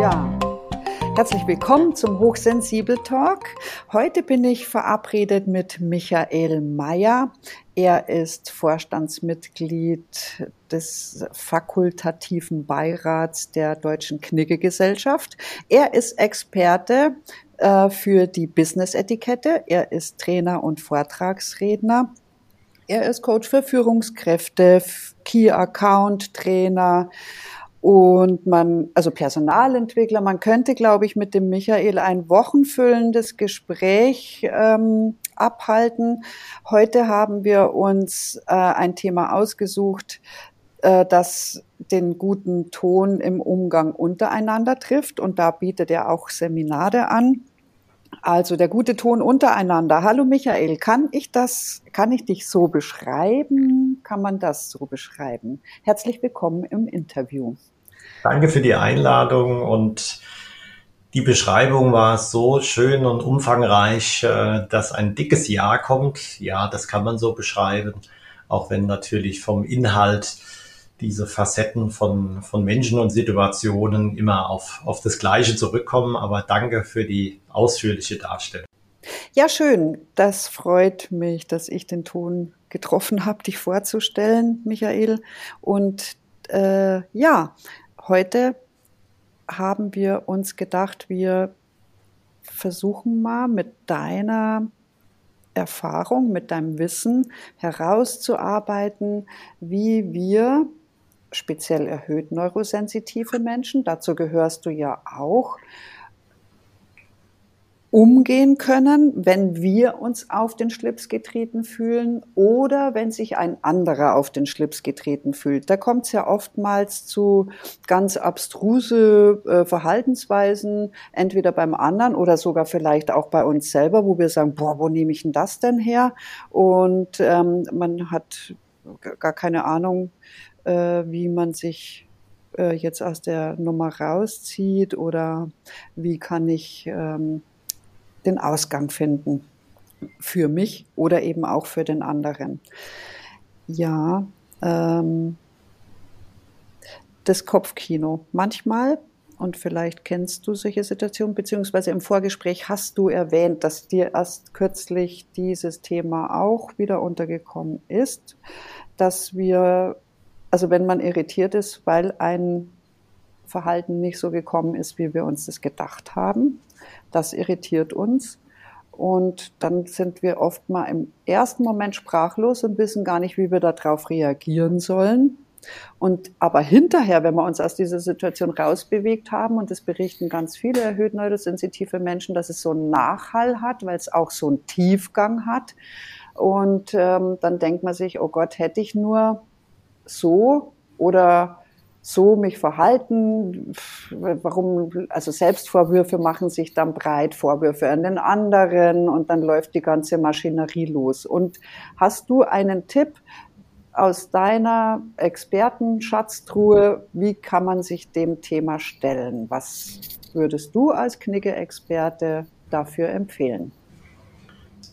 Ja, herzlich willkommen zum Hochsensibel Talk. Heute bin ich verabredet mit Michael Mayer. Er ist Vorstandsmitglied des fakultativen Beirats der Deutschen Knigge-Gesellschaft. Er ist Experte äh, für die Business-Etikette. Er ist Trainer und Vortragsredner. Er ist Coach für Führungskräfte, Key Account Trainer und man, also Personalentwickler. Man könnte, glaube ich, mit dem Michael ein wochenfüllendes Gespräch ähm, abhalten. Heute haben wir uns äh, ein Thema ausgesucht, äh, das den guten Ton im Umgang untereinander trifft. Und da bietet er auch Seminare an. Also der gute Ton untereinander. Hallo Michael, kann ich das, kann ich dich so beschreiben? Kann man das so beschreiben? Herzlich willkommen im Interview. Danke für die Einladung und die Beschreibung war so schön und umfangreich, äh, dass ein dickes Ja kommt. Ja, das kann man so beschreiben, auch wenn natürlich vom Inhalt diese Facetten von, von Menschen und Situationen immer auf, auf das Gleiche zurückkommen. Aber danke für die ausführliche Darstellung. Ja, schön. Das freut mich, dass ich den Ton getroffen habe, dich vorzustellen, Michael. Und äh, ja, heute haben wir uns gedacht, wir versuchen mal mit deiner Erfahrung, mit deinem Wissen herauszuarbeiten, wie wir speziell erhöht neurosensitive Menschen, dazu gehörst du ja auch, umgehen können, wenn wir uns auf den Schlips getreten fühlen oder wenn sich ein anderer auf den Schlips getreten fühlt. Da kommt es ja oftmals zu ganz abstruse äh, Verhaltensweisen, entweder beim anderen oder sogar vielleicht auch bei uns selber, wo wir sagen, boah, wo nehme ich denn das denn her? Und ähm, man hat gar keine Ahnung, äh, wie man sich äh, jetzt aus der Nummer rauszieht oder wie kann ich ähm, den Ausgang finden für mich oder eben auch für den anderen. Ja, ähm, das Kopfkino. Manchmal, und vielleicht kennst du solche Situationen, beziehungsweise im Vorgespräch hast du erwähnt, dass dir erst kürzlich dieses Thema auch wieder untergekommen ist, dass wir also wenn man irritiert ist, weil ein Verhalten nicht so gekommen ist, wie wir uns das gedacht haben, das irritiert uns. Und dann sind wir oft mal im ersten Moment sprachlos und wissen gar nicht, wie wir darauf reagieren sollen. Und aber hinterher, wenn wir uns aus dieser Situation rausbewegt haben, und das berichten ganz viele erhöht neurosensitive Menschen, dass es so einen Nachhall hat, weil es auch so einen Tiefgang hat. Und ähm, dann denkt man sich, oh Gott, hätte ich nur so oder so mich verhalten, warum, also Selbstvorwürfe machen sich dann breit, Vorwürfe an den anderen und dann läuft die ganze Maschinerie los. Und hast du einen Tipp aus deiner Expertenschatztruhe, wie kann man sich dem Thema stellen? Was würdest du als Knigge-Experte dafür empfehlen?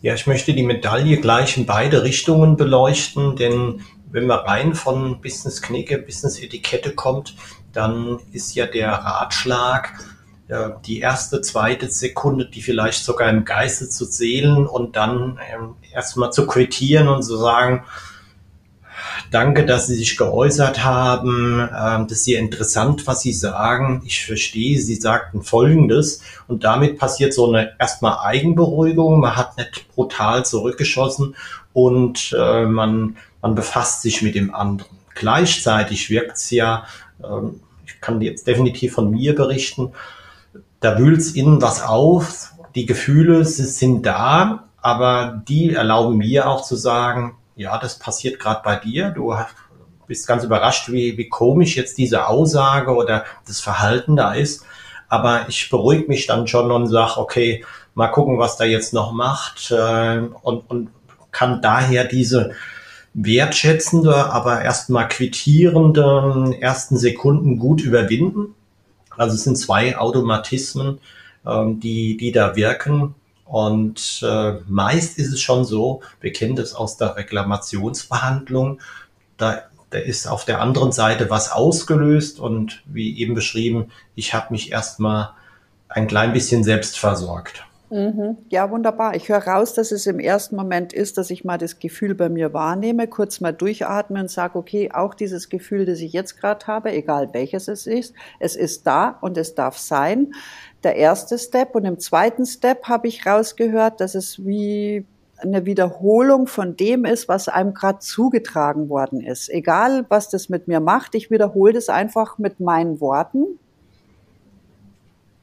Ja, ich möchte die Medaille gleich in beide Richtungen beleuchten, denn wenn man rein von Business Knicke, Business Etikette kommt, dann ist ja der Ratschlag, äh, die erste, zweite Sekunde, die vielleicht sogar im Geiste zu zählen und dann ähm, erstmal zu quittieren und zu sagen, danke, dass Sie sich geäußert haben, ähm, das ist sehr interessant, was Sie sagen. Ich verstehe, Sie sagten Folgendes und damit passiert so eine erstmal Eigenberuhigung. Man hat nicht brutal zurückgeschossen und äh, man man befasst sich mit dem anderen. Gleichzeitig wirkt es ja, ähm, ich kann jetzt definitiv von mir berichten, da wühlt es innen was auf, die Gefühle sind da, aber die erlauben mir auch zu sagen, ja, das passiert gerade bei dir, du bist ganz überrascht, wie, wie komisch jetzt diese Aussage oder das Verhalten da ist. Aber ich beruhige mich dann schon und sage, okay, mal gucken, was da jetzt noch macht äh, und, und kann daher diese wertschätzende, aber erstmal quittierende ersten Sekunden gut überwinden. Also es sind zwei Automatismen, ähm, die, die da wirken. Und äh, meist ist es schon so, wir kennen das aus der Reklamationsbehandlung, da da ist auf der anderen Seite was ausgelöst und wie eben beschrieben, ich habe mich erstmal ein klein bisschen selbst versorgt. Mhm. Ja, wunderbar. Ich höre raus, dass es im ersten Moment ist, dass ich mal das Gefühl bei mir wahrnehme, kurz mal durchatme und sage, okay, auch dieses Gefühl, das ich jetzt gerade habe, egal welches es ist, es ist da und es darf sein. Der erste Step und im zweiten Step habe ich rausgehört, dass es wie eine Wiederholung von dem ist, was einem gerade zugetragen worden ist. Egal, was das mit mir macht, ich wiederhole das einfach mit meinen Worten.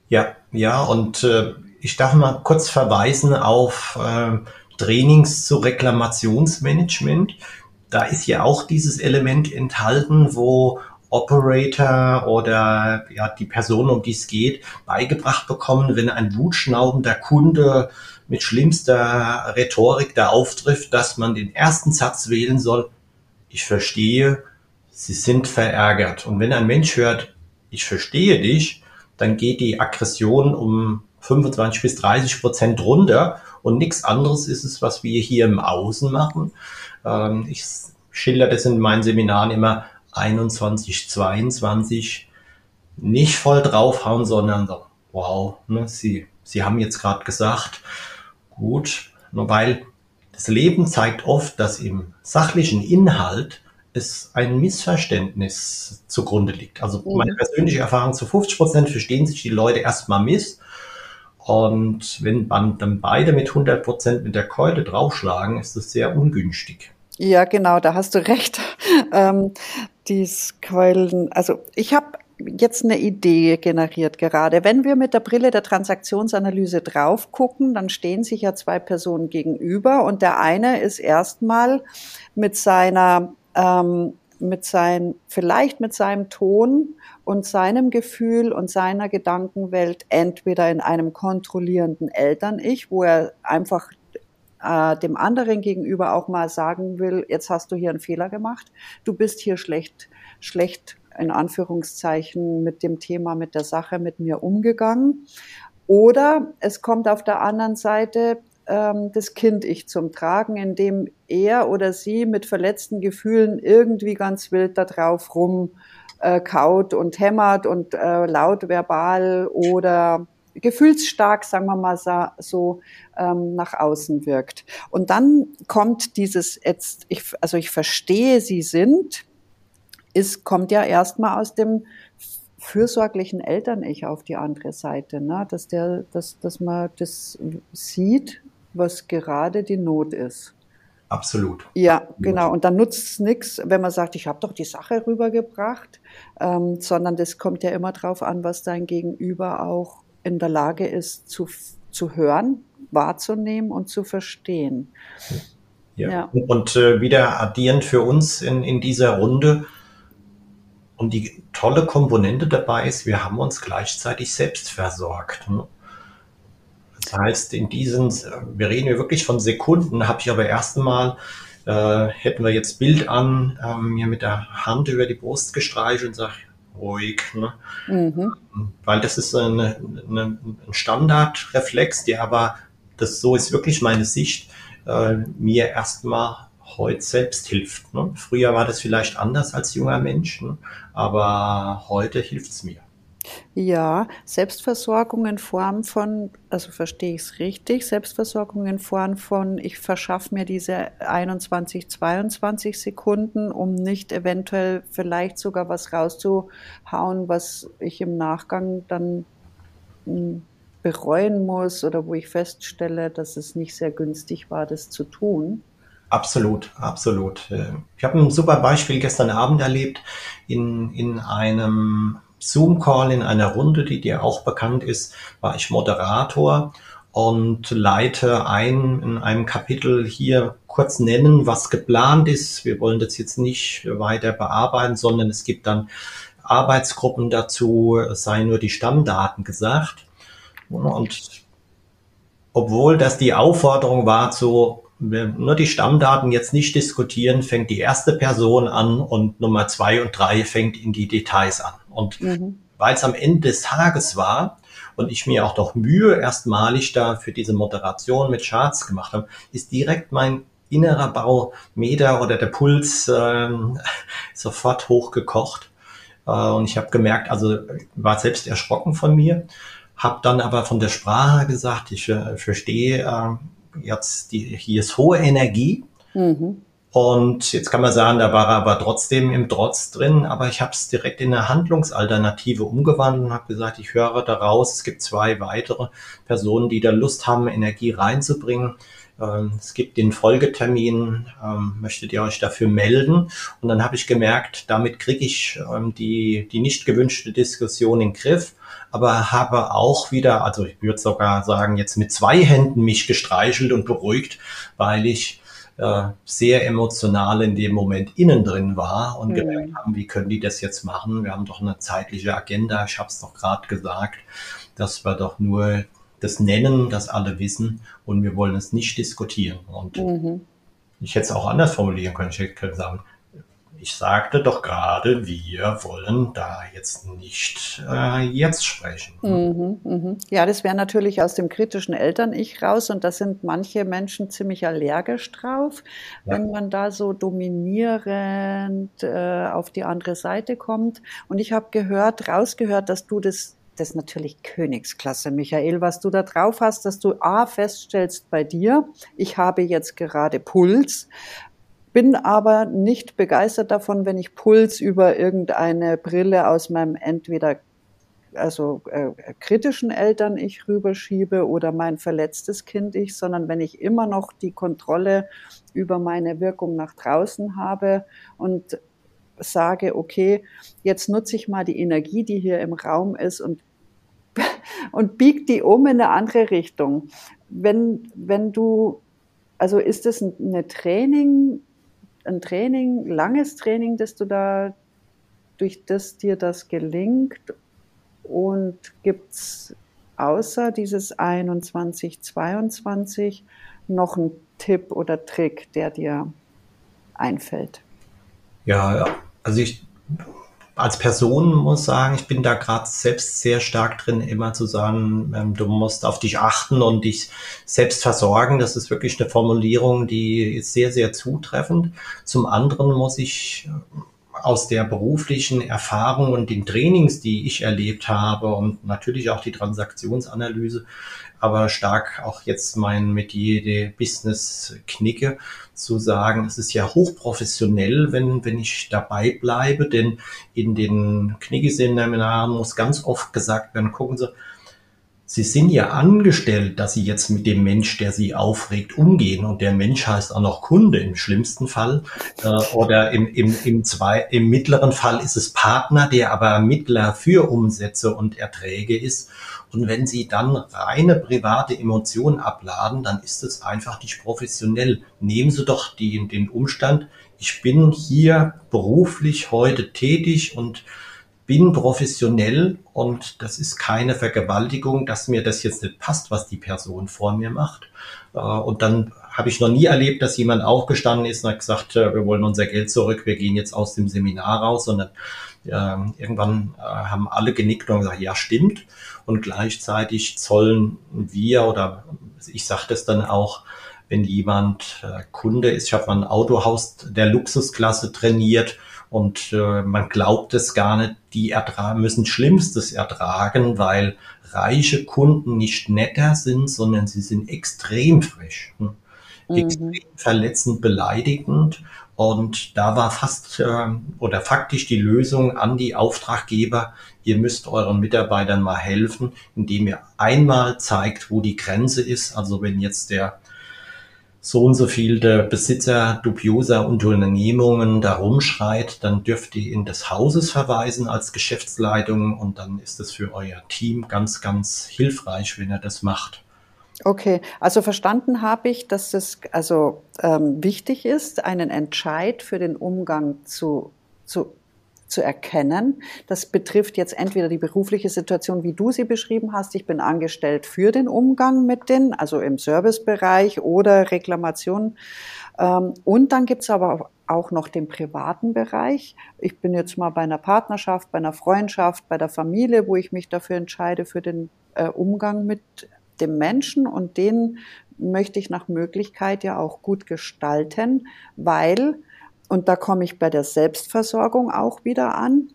Ja, ja, und äh, ich darf mal kurz verweisen auf äh, Trainings zu Reklamationsmanagement. Da ist ja auch dieses Element enthalten, wo Operator oder ja, die Person, um die es geht, beigebracht bekommen, wenn ein wutschnaubender Kunde mit schlimmster Rhetorik da auftrifft, dass man den ersten Satz wählen soll, ich verstehe, Sie sind verärgert. Und wenn ein Mensch hört, ich verstehe dich, dann geht die Aggression um 25 bis 30 Prozent runter und nichts anderes ist es, was wir hier im Außen machen. Ähm, ich schilder das in meinen Seminaren immer 21, 22, nicht voll draufhauen, sondern so, wow, ne, Sie, Sie haben jetzt gerade gesagt, gut, nur weil das Leben zeigt oft, dass im sachlichen Inhalt es ein Missverständnis zugrunde liegt. Also mhm. meine persönliche Erfahrung zu 50 Prozent verstehen sich die Leute erstmal miss. Und wenn man dann beide mit 100 Prozent mit der Keule draufschlagen, ist das sehr ungünstig. Ja, genau, da hast du recht. Ähm, dies Keulen, also ich habe jetzt eine Idee generiert gerade. Wenn wir mit der Brille der Transaktionsanalyse drauf gucken, dann stehen sich ja zwei Personen gegenüber und der eine ist erstmal mit seiner, ähm, mit sein, vielleicht mit seinem Ton und seinem Gefühl und seiner Gedankenwelt entweder in einem kontrollierenden Eltern-Ich, wo er einfach äh, dem anderen gegenüber auch mal sagen will, jetzt hast du hier einen Fehler gemacht, du bist hier schlecht, schlecht in Anführungszeichen mit dem Thema, mit der Sache mit mir umgegangen. Oder es kommt auf der anderen Seite ähm, das Kind-Ich zum Tragen, indem er oder sie mit verletzten Gefühlen irgendwie ganz wild da drauf rum äh, kaut und hämmert und äh, laut verbal oder gefühlsstark, sagen wir mal so, ähm, nach außen wirkt. Und dann kommt dieses jetzt, ich, also ich verstehe, sie sind, ist, kommt ja erstmal aus dem fürsorglichen Eltern-Ich auf die andere Seite, ne? dass, der, dass, dass man das sieht, was gerade die Not ist. Absolut. Ja, genau. Und dann nutzt es nichts, wenn man sagt, ich habe doch die Sache rübergebracht, ähm, sondern das kommt ja immer drauf an, was dein Gegenüber auch in der Lage ist zu, zu hören, wahrzunehmen und zu verstehen. Ja. ja. Und äh, wieder addierend für uns in, in dieser Runde, und die tolle Komponente dabei ist, wir haben uns gleichzeitig selbst versorgt. Ne? Das heißt, in diesen, wir reden hier wirklich von Sekunden, habe ich aber erst einmal, äh, hätten wir jetzt Bild an, äh, mir mit der Hand über die Brust gestreichelt und sage, ruhig. Ne? Mhm. Weil das ist eine, eine, ein Standardreflex, der aber, das so ist wirklich meine Sicht, äh, mir erstmal heute selbst hilft. Ne? Früher war das vielleicht anders als junger Mensch, ne? aber heute hilft es mir. Ja, Selbstversorgung in Form von, also verstehe ich es richtig, Selbstversorgung in Form von, ich verschaffe mir diese 21, 22 Sekunden, um nicht eventuell vielleicht sogar was rauszuhauen, was ich im Nachgang dann hm, bereuen muss oder wo ich feststelle, dass es nicht sehr günstig war, das zu tun. Absolut, absolut. Äh, ich habe ein super Beispiel gestern Abend erlebt in, in einem Zoom-Call, in einer Runde, die dir auch bekannt ist, war ich Moderator und leite ein in einem Kapitel hier kurz nennen, was geplant ist. Wir wollen das jetzt nicht weiter bearbeiten, sondern es gibt dann Arbeitsgruppen dazu, es seien nur die Stammdaten gesagt. Und obwohl das die Aufforderung war zu nur die Stammdaten jetzt nicht diskutieren, fängt die erste Person an und Nummer zwei und drei fängt in die Details an. Und mhm. weil es am Ende des Tages war und ich mir auch doch Mühe erstmalig da für diese Moderation mit Charts gemacht habe, ist direkt mein innerer Baumeter oder der Puls äh, sofort hochgekocht. Äh, und ich habe gemerkt, also war selbst erschrocken von mir, habe dann aber von der Sprache gesagt, ich äh, verstehe äh, jetzt, die, hier ist hohe Energie. Mhm. Und jetzt kann man sagen, da war er aber trotzdem im Trotz drin, aber ich habe es direkt in eine Handlungsalternative umgewandelt und habe gesagt, ich höre daraus, es gibt zwei weitere Personen, die da Lust haben, Energie reinzubringen. Ähm, es gibt den Folgetermin, ähm, möchtet ihr euch dafür melden? Und dann habe ich gemerkt, damit kriege ich ähm, die, die nicht gewünschte Diskussion in den Griff, aber habe auch wieder, also ich würde sogar sagen, jetzt mit zwei Händen mich gestreichelt und beruhigt, weil ich äh, sehr emotional in dem Moment innen drin war und mhm. gemerkt haben, wie können die das jetzt machen? Wir haben doch eine zeitliche Agenda, ich habe es doch gerade gesagt, dass wir doch nur das nennen, das alle wissen und wir wollen es nicht diskutieren. Und mhm. ich hätte es auch anders formulieren können. Ich hätte sagen, ich sagte doch gerade, wir wollen da jetzt nicht äh, jetzt sprechen. Mhm, mh. Ja, das wäre natürlich aus dem kritischen Eltern-Ich raus und da sind manche Menschen ziemlich allergisch drauf, ja. wenn man da so dominierend äh, auf die andere Seite kommt. Und ich habe gehört, rausgehört, dass du das das ist natürlich Königsklasse, Michael, was du da drauf hast, dass du A feststellst bei dir, ich habe jetzt gerade Puls, bin aber nicht begeistert davon, wenn ich Puls über irgendeine Brille aus meinem entweder also äh, kritischen Eltern ich rüberschiebe oder mein verletztes Kind ich, sondern wenn ich immer noch die Kontrolle über meine Wirkung nach draußen habe und sage, okay, jetzt nutze ich mal die Energie, die hier im Raum ist und und biegt die um in eine andere Richtung. Wenn, wenn du, also ist das eine Training, ein Training, langes Training, dass du da, durch das dir das gelingt? Und gibt's außer dieses 21, 22 noch einen Tipp oder Trick, der dir einfällt? Ja, also ich als Person muss sagen, ich bin da gerade selbst sehr stark drin, immer zu sagen, ähm, du musst auf dich achten und dich selbst versorgen. Das ist wirklich eine Formulierung, die ist sehr, sehr zutreffend. Zum anderen muss ich aus der beruflichen Erfahrung und den Trainings, die ich erlebt habe und natürlich auch die Transaktionsanalyse, aber stark auch jetzt mein Metier der Business knicke, zu sagen, es ist ja hochprofessionell, wenn, wenn ich dabei bleibe, denn in den Knicke-Seminaren muss ganz oft gesagt werden, gucken Sie, Sie sind ja angestellt, dass Sie jetzt mit dem Mensch, der Sie aufregt, umgehen. Und der Mensch heißt auch noch Kunde im schlimmsten Fall. Äh, oder im, im, im, zwei, im mittleren Fall ist es Partner, der aber Mittler für Umsätze und Erträge ist. Und wenn Sie dann reine private Emotionen abladen, dann ist es einfach nicht professionell. Nehmen Sie doch die, den Umstand, ich bin hier beruflich heute tätig und bin professionell und das ist keine Vergewaltigung, dass mir das jetzt nicht passt, was die Person vor mir macht. Äh, und dann habe ich noch nie erlebt, dass jemand aufgestanden ist und hat gesagt, äh, wir wollen unser Geld zurück, wir gehen jetzt aus dem Seminar raus, sondern äh, irgendwann äh, haben alle genickt und gesagt, ja, stimmt. Und gleichzeitig zollen wir oder ich sage das dann auch, wenn jemand Kunde ist, ich habe mal ein Autohaus der Luxusklasse trainiert und äh, man glaubt es gar nicht, die ertragen, müssen Schlimmstes ertragen, weil reiche Kunden nicht netter sind, sondern sie sind extrem frisch. Hm? Mhm. Extrem verletzend, beleidigend. Und da war fast äh, oder faktisch die Lösung an die Auftraggeber, ihr müsst euren Mitarbeitern mal helfen, indem ihr einmal zeigt, wo die Grenze ist. Also wenn jetzt der so und so viel der Besitzer dubioser Unternehmungen da rumschreit, dann dürft ihr in des Hauses verweisen als Geschäftsleitung und dann ist es für euer Team ganz, ganz hilfreich, wenn er das macht. Okay, also verstanden habe ich, dass es also ähm, wichtig ist, einen Entscheid für den Umgang zu, zu zu erkennen. Das betrifft jetzt entweder die berufliche Situation, wie du sie beschrieben hast. Ich bin angestellt für den Umgang mit denen, also im Servicebereich oder Reklamation. Ähm, und dann gibt's aber auch noch den privaten Bereich. Ich bin jetzt mal bei einer Partnerschaft, bei einer Freundschaft, bei der Familie, wo ich mich dafür entscheide, für den äh, Umgang mit dem Menschen und den möchte ich nach Möglichkeit ja auch gut gestalten, weil, und da komme ich bei der Selbstversorgung auch wieder an,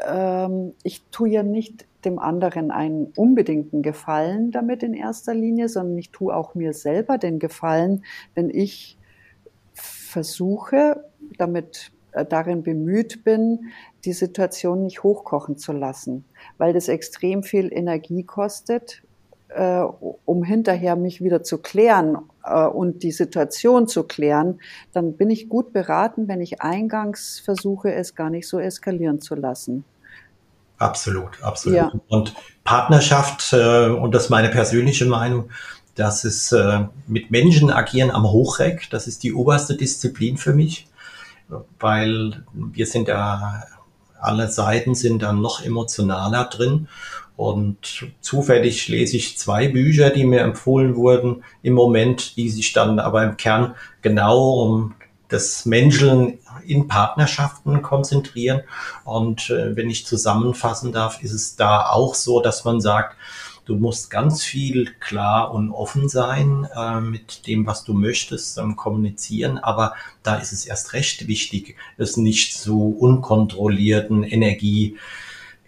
ähm, ich tue ja nicht dem anderen einen unbedingten Gefallen damit in erster Linie, sondern ich tue auch mir selber den Gefallen, wenn ich versuche, damit äh, darin bemüht bin, die Situation nicht hochkochen zu lassen, weil das extrem viel Energie kostet, äh, um hinterher mich wieder zu klären äh, und die Situation zu klären, dann bin ich gut beraten, wenn ich eingangs versuche, es gar nicht so eskalieren zu lassen. Absolut, absolut. Ja. Und Partnerschaft, äh, und das ist meine persönliche Meinung, das ist äh, mit Menschen agieren am Hochreck, das ist die oberste Disziplin für mich, weil wir sind ja, alle Seiten sind dann noch emotionaler drin. Und zufällig lese ich zwei Bücher, die mir empfohlen wurden im Moment, die sich dann aber im Kern genau um das Menscheln in Partnerschaften konzentrieren. Und äh, wenn ich zusammenfassen darf, ist es da auch so, dass man sagt, du musst ganz viel klar und offen sein äh, mit dem, was du möchtest, ähm, kommunizieren. Aber da ist es erst recht wichtig, es nicht zu unkontrollierten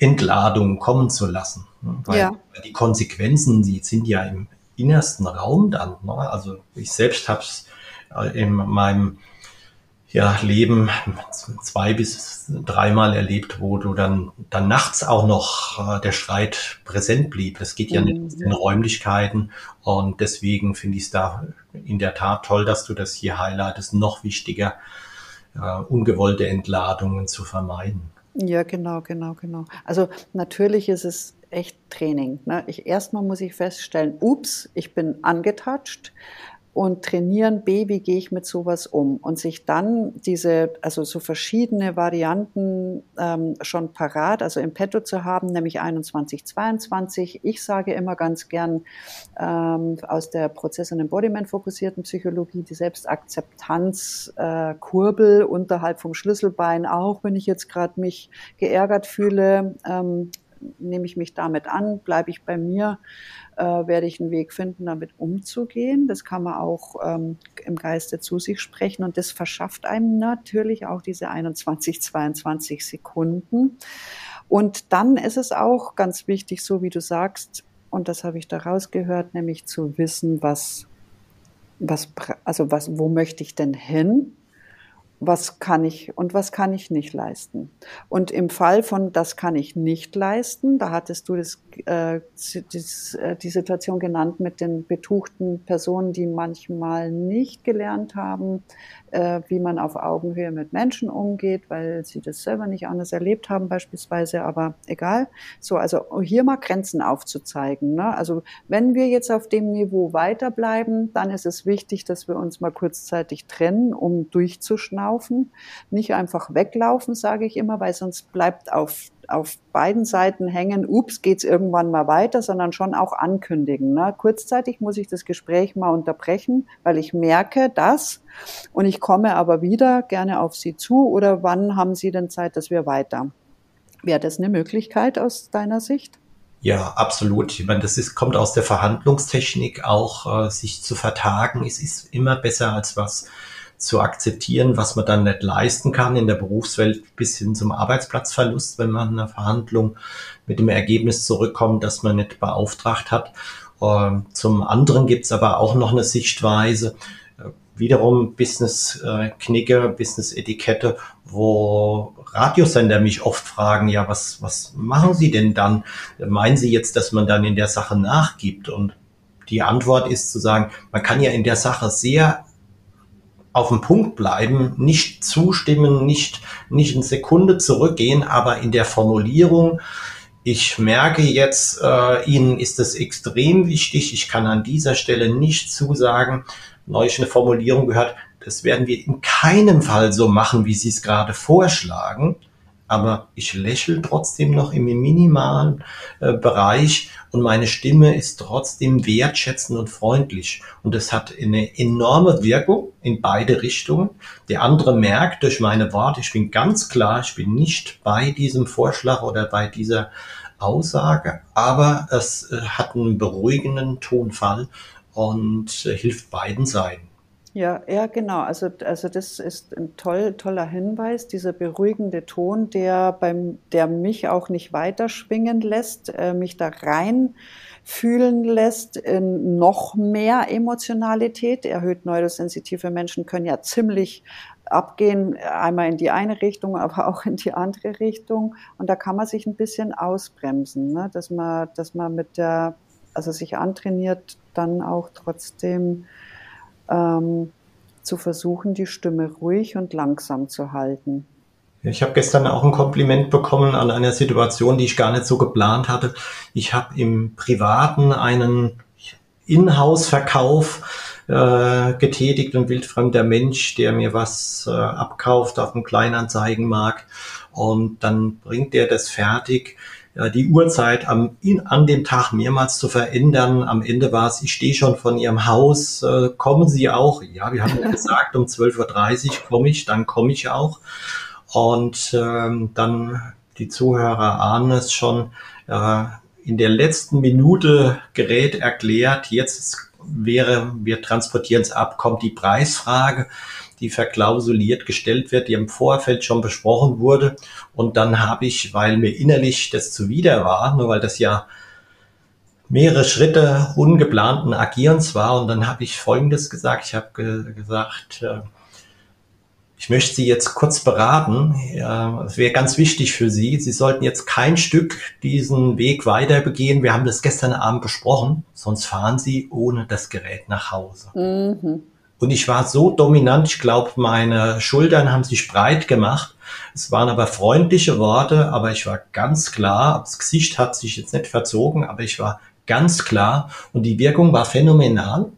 Energieentladungen kommen zu lassen. Weil ja. die Konsequenzen, die sind ja im innersten Raum dann. Ne? Also ich selbst habe es äh, in meinem ja, Leben zwei bis dreimal erlebt, wo du dann, dann nachts auch noch äh, der Streit präsent blieb. Das geht ja mhm. nicht den Räumlichkeiten und deswegen finde ich es da in der Tat toll, dass du das hier highlightest. Noch wichtiger, äh, ungewollte Entladungen zu vermeiden. Ja, genau, genau, genau. Also natürlich ist es echt Training. Ne? Ich, erstmal muss ich feststellen, ups, ich bin angetatscht und trainieren, B, wie gehe ich mit sowas um? Und sich dann diese, also so verschiedene Varianten ähm, schon parat, also im Petto zu haben, nämlich 21, 22. Ich sage immer ganz gern ähm, aus der Prozess- und Embodiment-fokussierten Psychologie die Selbstakzeptanz-Kurbel äh, unterhalb vom Schlüsselbein, auch wenn ich jetzt gerade mich geärgert fühle, ähm, nehme ich mich damit an, bleibe ich bei mir, äh, werde ich einen Weg finden, damit umzugehen. Das kann man auch ähm, im Geiste zu sich sprechen und das verschafft einem natürlich auch diese 21, 22 Sekunden. Und dann ist es auch ganz wichtig, so wie du sagst, und das habe ich daraus gehört, nämlich zu wissen, was, was, also was, wo möchte ich denn hin? Was kann ich und was kann ich nicht leisten. Und im Fall von das kann ich nicht leisten, da hattest du das, äh, das, äh, die Situation genannt mit den betuchten Personen, die manchmal nicht gelernt haben, äh, wie man auf Augenhöhe mit Menschen umgeht, weil sie das selber nicht anders erlebt haben beispielsweise, aber egal. So, also hier mal Grenzen aufzuzeigen. Ne? Also wenn wir jetzt auf dem Niveau weiterbleiben, dann ist es wichtig, dass wir uns mal kurzzeitig trennen, um durchzuschnaufen. Nicht einfach weglaufen, sage ich immer, weil sonst bleibt auf auf beiden Seiten hängen, ups, geht's irgendwann mal weiter, sondern schon auch ankündigen. Ne? Kurzzeitig muss ich das Gespräch mal unterbrechen, weil ich merke das und ich komme aber wieder gerne auf Sie zu oder wann haben Sie denn Zeit, dass wir weiter? Wäre das eine Möglichkeit aus deiner Sicht? Ja, absolut. Ich meine, das ist, kommt aus der Verhandlungstechnik auch, äh, sich zu vertagen. Es ist immer besser als was zu akzeptieren, was man dann nicht leisten kann in der Berufswelt bis hin zum Arbeitsplatzverlust, wenn man eine Verhandlung mit dem Ergebnis zurückkommt, dass man nicht beauftragt hat. Ähm, zum anderen gibt's aber auch noch eine Sichtweise, äh, wiederum Business-Knicke, Business-Etikette, wo Radiosender mich oft fragen, ja, was, was machen Sie denn dann? Meinen Sie jetzt, dass man dann in der Sache nachgibt? Und die Antwort ist zu sagen, man kann ja in der Sache sehr auf dem Punkt bleiben, nicht zustimmen, nicht, nicht eine Sekunde zurückgehen, aber in der Formulierung, ich merke jetzt, äh, Ihnen ist es extrem wichtig, ich kann an dieser Stelle nicht zusagen, neulich eine Formulierung gehört, das werden wir in keinem Fall so machen, wie Sie es gerade vorschlagen, aber ich lächle trotzdem noch im minimalen äh, Bereich und meine Stimme ist trotzdem wertschätzend und freundlich. Und das hat eine enorme Wirkung in beide Richtungen. Der andere merkt durch meine Worte, ich bin ganz klar, ich bin nicht bei diesem Vorschlag oder bei dieser Aussage, aber es äh, hat einen beruhigenden Tonfall und äh, hilft beiden Seiten. Ja, ja, genau. Also, also das ist ein toll, toller Hinweis, dieser beruhigende Ton, der beim, der mich auch nicht weiterschwingen lässt, äh, mich da rein fühlen lässt in noch mehr Emotionalität. Erhöht neurosensitive Menschen können ja ziemlich abgehen, einmal in die eine Richtung, aber auch in die andere Richtung. Und da kann man sich ein bisschen ausbremsen, ne? dass man, dass man mit der, also sich antrainiert, dann auch trotzdem ähm, zu versuchen, die Stimme ruhig und langsam zu halten. Ich habe gestern auch ein Kompliment bekommen an einer Situation, die ich gar nicht so geplant hatte. Ich habe im Privaten einen Inhouse-Verkauf äh, getätigt, ein wildfremder Mensch, der mir was äh, abkauft auf dem Kleinanzeigenmarkt und dann bringt er das fertig die Uhrzeit am, in, an dem Tag mehrmals zu verändern. Am Ende war es, ich stehe schon von Ihrem Haus, äh, kommen Sie auch? Ja, wir haben gesagt, um 12.30 Uhr komme ich, dann komme ich auch. Und ähm, dann die Zuhörer ahnen es schon, äh, in der letzten Minute gerät erklärt, jetzt wäre, wir transportieren es ab, kommt die Preisfrage die verklausuliert gestellt wird, die im Vorfeld schon besprochen wurde. Und dann habe ich, weil mir innerlich das zuwider war, nur weil das ja mehrere Schritte ungeplanten Agierens war. Und dann habe ich Folgendes gesagt. Ich habe ge gesagt, äh, ich möchte Sie jetzt kurz beraten. Es wäre ganz wichtig für Sie. Sie sollten jetzt kein Stück diesen Weg weiter begehen. Wir haben das gestern Abend besprochen. Sonst fahren Sie ohne das Gerät nach Hause. Mhm. Und ich war so dominant, ich glaube, meine Schultern haben sich breit gemacht. Es waren aber freundliche Worte, aber ich war ganz klar, das Gesicht hat sich jetzt nicht verzogen, aber ich war ganz klar und die Wirkung war phänomenal.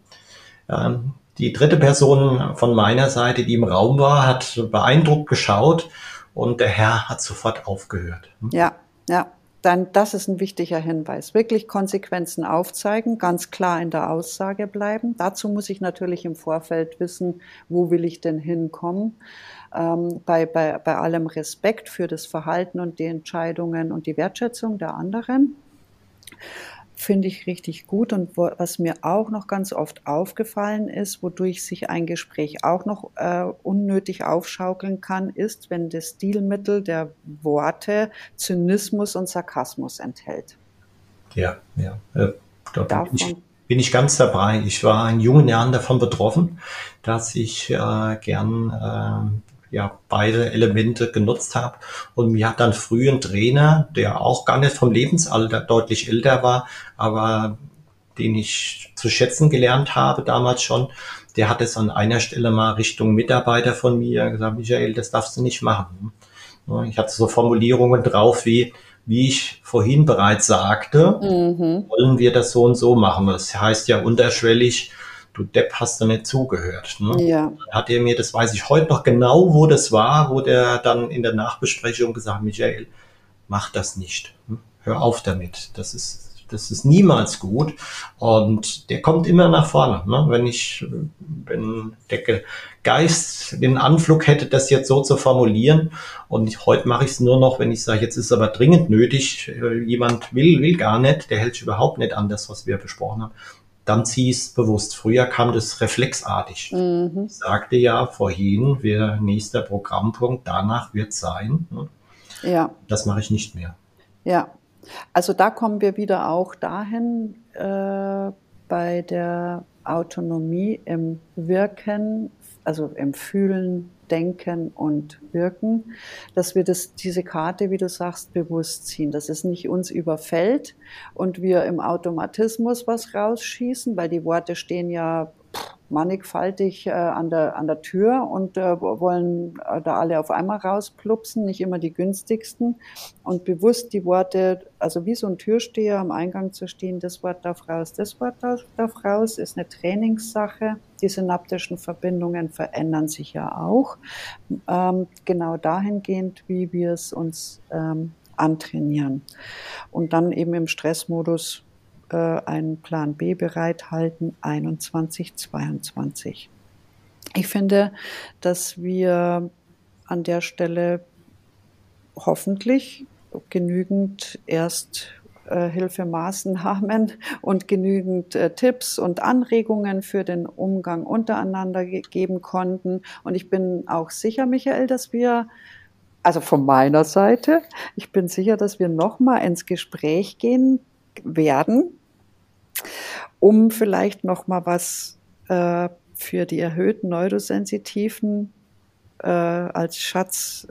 Ähm, die dritte Person von meiner Seite, die im Raum war, hat beeindruckt geschaut und der Herr hat sofort aufgehört. Ja, ja dann das ist ein wichtiger Hinweis. Wirklich Konsequenzen aufzeigen, ganz klar in der Aussage bleiben. Dazu muss ich natürlich im Vorfeld wissen, wo will ich denn hinkommen. Ähm, bei, bei, bei allem Respekt für das Verhalten und die Entscheidungen und die Wertschätzung der anderen finde ich richtig gut. Und wo, was mir auch noch ganz oft aufgefallen ist, wodurch sich ein Gespräch auch noch äh, unnötig aufschaukeln kann, ist, wenn das Stilmittel der Worte Zynismus und Sarkasmus enthält. Ja, ja. Äh, da bin ich, bin ich ganz dabei. Ich war in jungen Jahren davon betroffen, dass ich äh, gern äh, ja beide Elemente genutzt habe. Und mir hat dann früh ein Trainer, der auch gar nicht vom Lebensalter deutlich älter war, aber den ich zu schätzen gelernt habe damals schon, der hat es an einer Stelle mal Richtung Mitarbeiter von mir gesagt, Michael, das darfst du nicht machen. Ich hatte so Formulierungen drauf wie, wie ich vorhin bereits sagte, mhm. wollen wir das so und so machen. Das heißt ja unterschwellig, du Depp hast du nicht zugehört. Ne? Ja. Hat er mir, das weiß ich heute noch genau, wo das war, wo der dann in der Nachbesprechung gesagt, Michael, mach das nicht. Hm? Hör auf damit. Das ist, das ist niemals gut. Und der kommt immer nach vorne. Ne? Wenn ich, wenn der Geist den Anflug hätte, das jetzt so zu formulieren. Und heute mache ich es nur noch, wenn ich sage, jetzt ist es aber dringend nötig, äh, jemand will, will gar nicht, der hält sich überhaupt nicht an das, was wir besprochen haben dann zieh es bewusst. Früher kam das reflexartig. Mhm. Ich sagte ja vorhin, wer nächster Programmpunkt danach wird sein. Ne? Ja. Das mache ich nicht mehr. Ja. Also da kommen wir wieder auch dahin äh, bei der Autonomie im Wirken, also im Fühlen, Denken und Wirken, dass wir das, diese Karte, wie du sagst, bewusst ziehen, dass es nicht uns überfällt und wir im Automatismus was rausschießen, weil die Worte stehen ja mannigfaltig äh, an, der, an der Tür und äh, wollen äh, da alle auf einmal rausplupsen, nicht immer die günstigsten. Und bewusst die Worte, also wie so ein Türsteher am Eingang zu stehen, das Wort darf raus, das Wort darf, darf raus, ist eine Trainingssache. Die synaptischen Verbindungen verändern sich ja auch. Ähm, genau dahingehend, wie wir es uns ähm, antrainieren. Und dann eben im Stressmodus äh, einen Plan B bereithalten, 21, 22. Ich finde, dass wir an der Stelle hoffentlich genügend erst äh, und genügend äh, Tipps und Anregungen für den Umgang untereinander geben konnten. Und ich bin auch sicher, Michael, dass wir also von meiner Seite, ich bin sicher, dass wir nochmal ins Gespräch gehen werden, um vielleicht nochmal was äh, für die erhöhten Neurosensitiven äh, als Schatz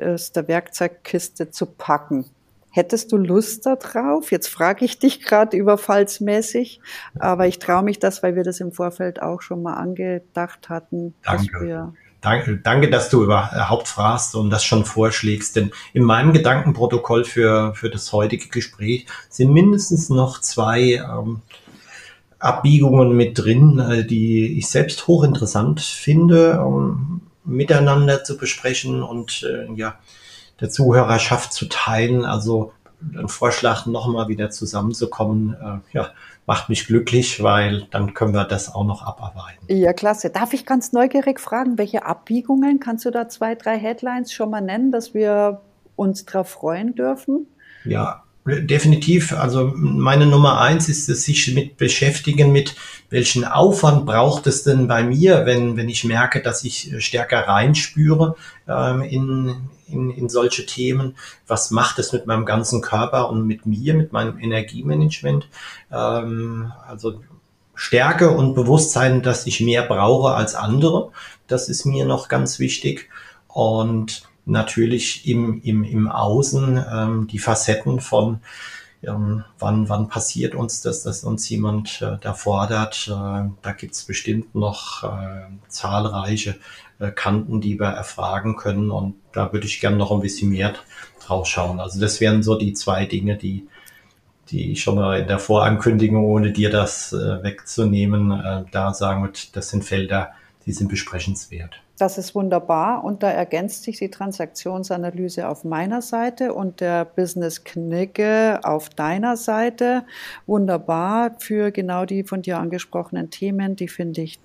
aus der Werkzeugkiste zu packen. Hättest du Lust darauf? Jetzt frage ich dich gerade überfallsmäßig, aber ich traue mich das, weil wir das im Vorfeld auch schon mal angedacht hatten. Danke. Danke, danke, dass du überhaupt fragst und das schon vorschlägst, denn in meinem Gedankenprotokoll für, für das heutige Gespräch sind mindestens noch zwei ähm, Abbiegungen mit drin, äh, die ich selbst hochinteressant finde, um miteinander zu besprechen und äh, ja, der Zuhörerschaft zu teilen. Also ein Vorschlag, nochmal wieder zusammenzukommen, äh, ja, macht mich glücklich, weil dann können wir das auch noch abarbeiten. Ja, klasse. Darf ich ganz neugierig fragen, welche Abbiegungen kannst du da zwei, drei Headlines schon mal nennen, dass wir uns darauf freuen dürfen? Ja, definitiv. Also meine Nummer eins ist es, sich mit beschäftigen mit welchen Aufwand braucht es denn bei mir, wenn, wenn ich merke, dass ich stärker reinspüre ähm, in, in, in solche Themen. Was macht es mit meinem ganzen Körper und mit mir, mit meinem Energiemanagement? Ähm, also Stärke und Bewusstsein, dass ich mehr brauche als andere. Das ist mir noch ganz wichtig. Und natürlich im, im, im Außen ähm, die Facetten von ähm, wann, wann passiert uns das, dass uns jemand äh, da fordert. Äh, da gibt's bestimmt noch äh, zahlreiche äh, Kanten, die wir erfragen können. Und da würde ich gerne noch ein bisschen mehr drauf schauen. Also das wären so die zwei Dinge, die, die ich schon mal in der Vorankündigung, ohne dir das äh, wegzunehmen, äh, da sagen würde, das sind Felder, die sind besprechenswert. Das ist wunderbar und da ergänzt sich die Transaktionsanalyse auf meiner Seite und der Business Knigge auf deiner Seite. Wunderbar für genau die von dir angesprochenen Themen, die finde ich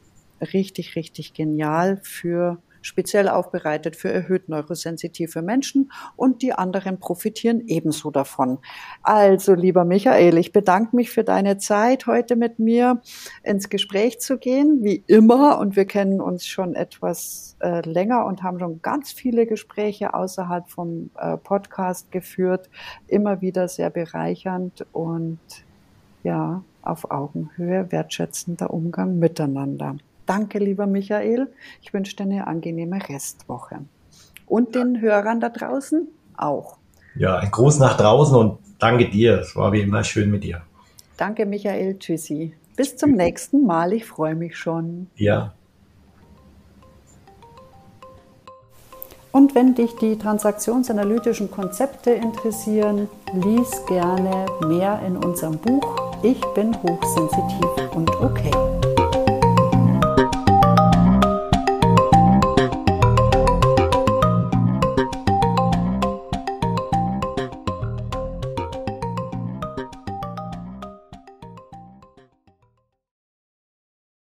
richtig, richtig genial für speziell aufbereitet für erhöht neurosensitive Menschen und die anderen profitieren ebenso davon. Also, lieber Michael, ich bedanke mich für deine Zeit, heute mit mir ins Gespräch zu gehen, wie immer. Und wir kennen uns schon etwas äh, länger und haben schon ganz viele Gespräche außerhalb vom äh, Podcast geführt. Immer wieder sehr bereichernd und ja, auf Augenhöhe wertschätzender Umgang miteinander. Danke, lieber Michael. Ich wünsche dir eine angenehme Restwoche. Und den Hörern da draußen auch. Ja, ein Gruß nach draußen und danke dir. Es war wie immer schön mit dir. Danke, Michael. Tschüssi. Bis zum nächsten Mal. Ich freue mich schon. Ja. Und wenn dich die transaktionsanalytischen Konzepte interessieren, lies gerne mehr in unserem Buch Ich bin hochsensitiv und okay.